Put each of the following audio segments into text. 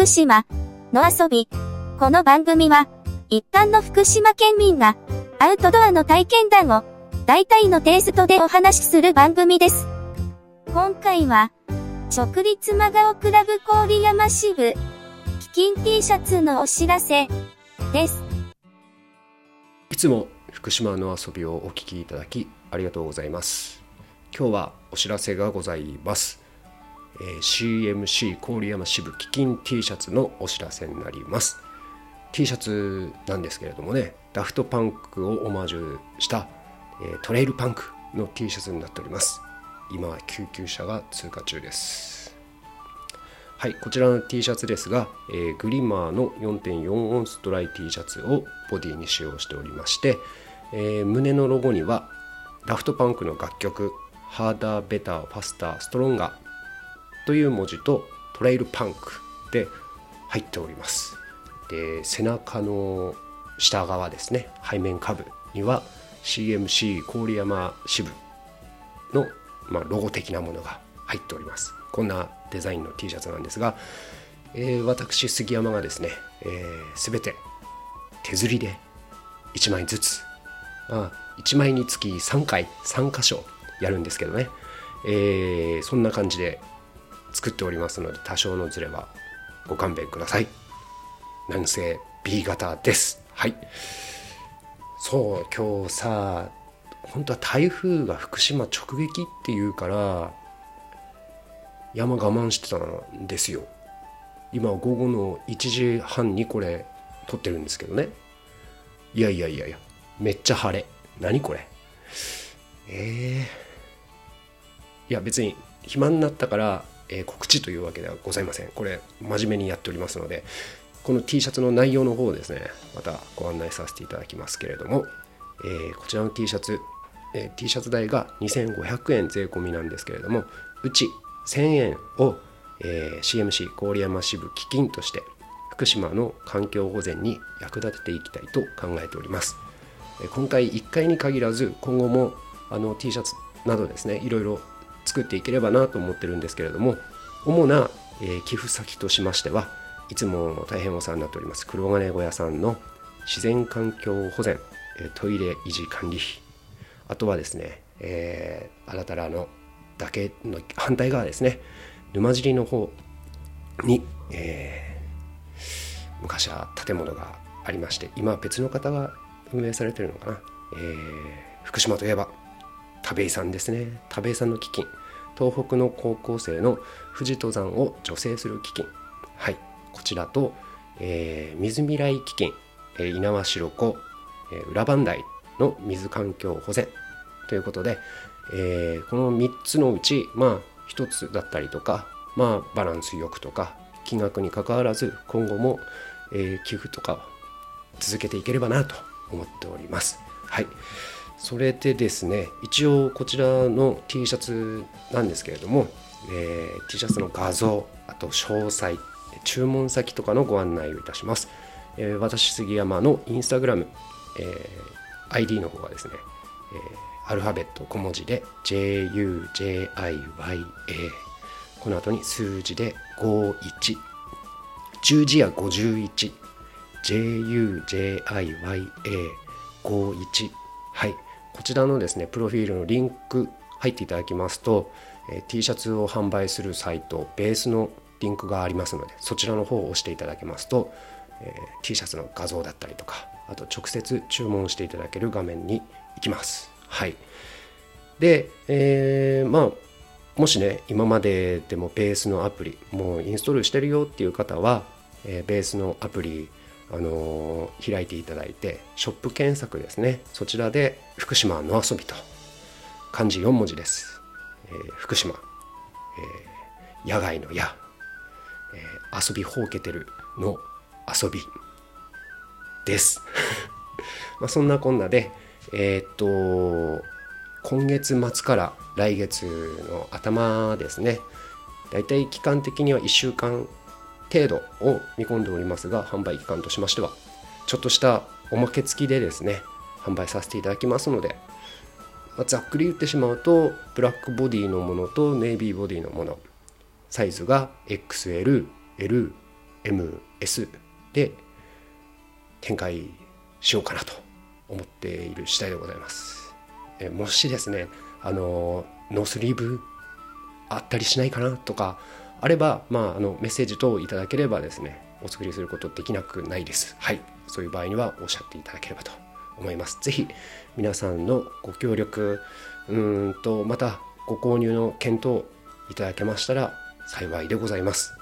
福島の遊び。この番組は、一般の福島県民が、アウトドアの体験談を、大体のテイストでお話しする番組です。今回は、直立真顔クラブ郡山支部、基金 T シャツのお知らせです。いつも福島の遊びをお聞きいただきありがとうございます。今日はお知らせがございます。えー、CMC 郡山支部基金 T シャツのお知らせになります。T シャツなんですけれどもね、ダフトパンクをオマージュした、えー、トレイルパンクの T シャツになっております。今は救急車が通過中です。はい、こちらの T シャツですが、えー、グリマーの4.4オンスドライ T シャツをボディに使用しておりまして、えー、胸のロゴにはダフトパンクの楽曲「ハーダーベターファスターストロンガー」という文字とトレイルパンクで入っております。で背中の下側ですね。背面下部には CMC 郡山支部の、まあ、ロゴ的なものが入っております。こんなデザインの T シャツなんですが、えー、私杉山がですね、えー、全て手刷りで1枚ずつ、まあ、1枚につき3回3箇所やるんですけどね、えー、そんな感じで作っておりますので多少のズレはご勘弁ください。南西 B 型です。はい。そう今日さ本当は台風が福島直撃っていうから山我慢してたんですよ。今午後の1時半にこれ撮ってるんですけどね。いやいやいやいやめっちゃ晴れ。何これ。えー、いや別に暇になったからえー、告知というわけではございません。これ、真面目にやっておりますので、この T シャツの内容の方をですね、またご案内させていただきますけれども、えー、こちらの T シャツ、えー、T シャツ代が2500円税込みなんですけれども、うち1000円を、え、CMC 郡山支部基金として福島の環境保全に役立てていきたいと考えております。え今回1回に限らず今後もあの T シャツなどですねいろいろ作っていければなと思ってるんですけれども主な、え、寄付先としましてはいつも大変お世話になっております黒金小屋さんの自然環境保全、トイレ維持管理費。あとはですね、えー、新たらのだけの反対側ですね沼尻の方に、えー、昔は建物がありまして今は別の方が運営されてるのかな、えー、福島といえば田部井さんですね。田部井さんの基金。東北の高校生の富士登山を助成する基金。はい。こちらと、えー、水未来基金、えー、猪苗代湖、えー、裏磐梯の水環境保全。ということで、えー、この3つのうちまあ1つだったりとかまあバランスよくとか金額にかかわらず今後も、えー、寄付とかを続けていければなと思っております。はい。それでですね一応こちらの T シャツなんですけれども、えー、T シャツの画像あと詳細注文先とかのご案内をいたします、えー、私杉山のインスタグラム、えー、ID の方がですね、えー、アルファベット小文字で JUJIYA この後に数字で51十字や51 JUJIYA51 はい。こちらのですねプロフィールのリンク入っていただきますと、え、T シャツを販売するサイトベースのリンクがありますのでそちらの方を押していただけますと、え、T シャツの画像だったりとかあと直接注文していただける画面に行きます。はい。で、えー、まあもしね今まででもベースのアプリもうインストールしてるよっていう方は、えー、ベースのアプリあの、開いていただいてショップ検索ですね。そちらで「福島の遊び」と漢字4文字です、えー、福島、えー、野外の矢、え遊びほうけてるの遊びです。まあそんなこんなでえっと今月末から来月の頭ですね。だいたい期間的には1週間程度を見込んでおりますが販売期間としましてはちょっとしたおまけ付きでですね販売させていただきますので、まあ、ざっくり言ってしまうとブラックボディのものとネイビーボディのものサイズが XLLMS で展開しようかなと思っている次第でございます。えもしですねあのノースリーブあったりしないかなとかあれば、まあ、あのメッセージ等いただければですねお作りすることできなくないです。はい。そういう場合にはおっしゃっていただければと思います。ぜひ皆さんのご協力うんとまたご購入の検討いただけましたら幸いでございます。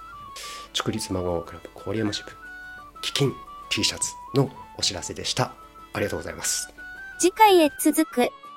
竹立孫クラブ郡山支部基金 T シャツのお知らせでした。ありがとうございます。次回へ続く。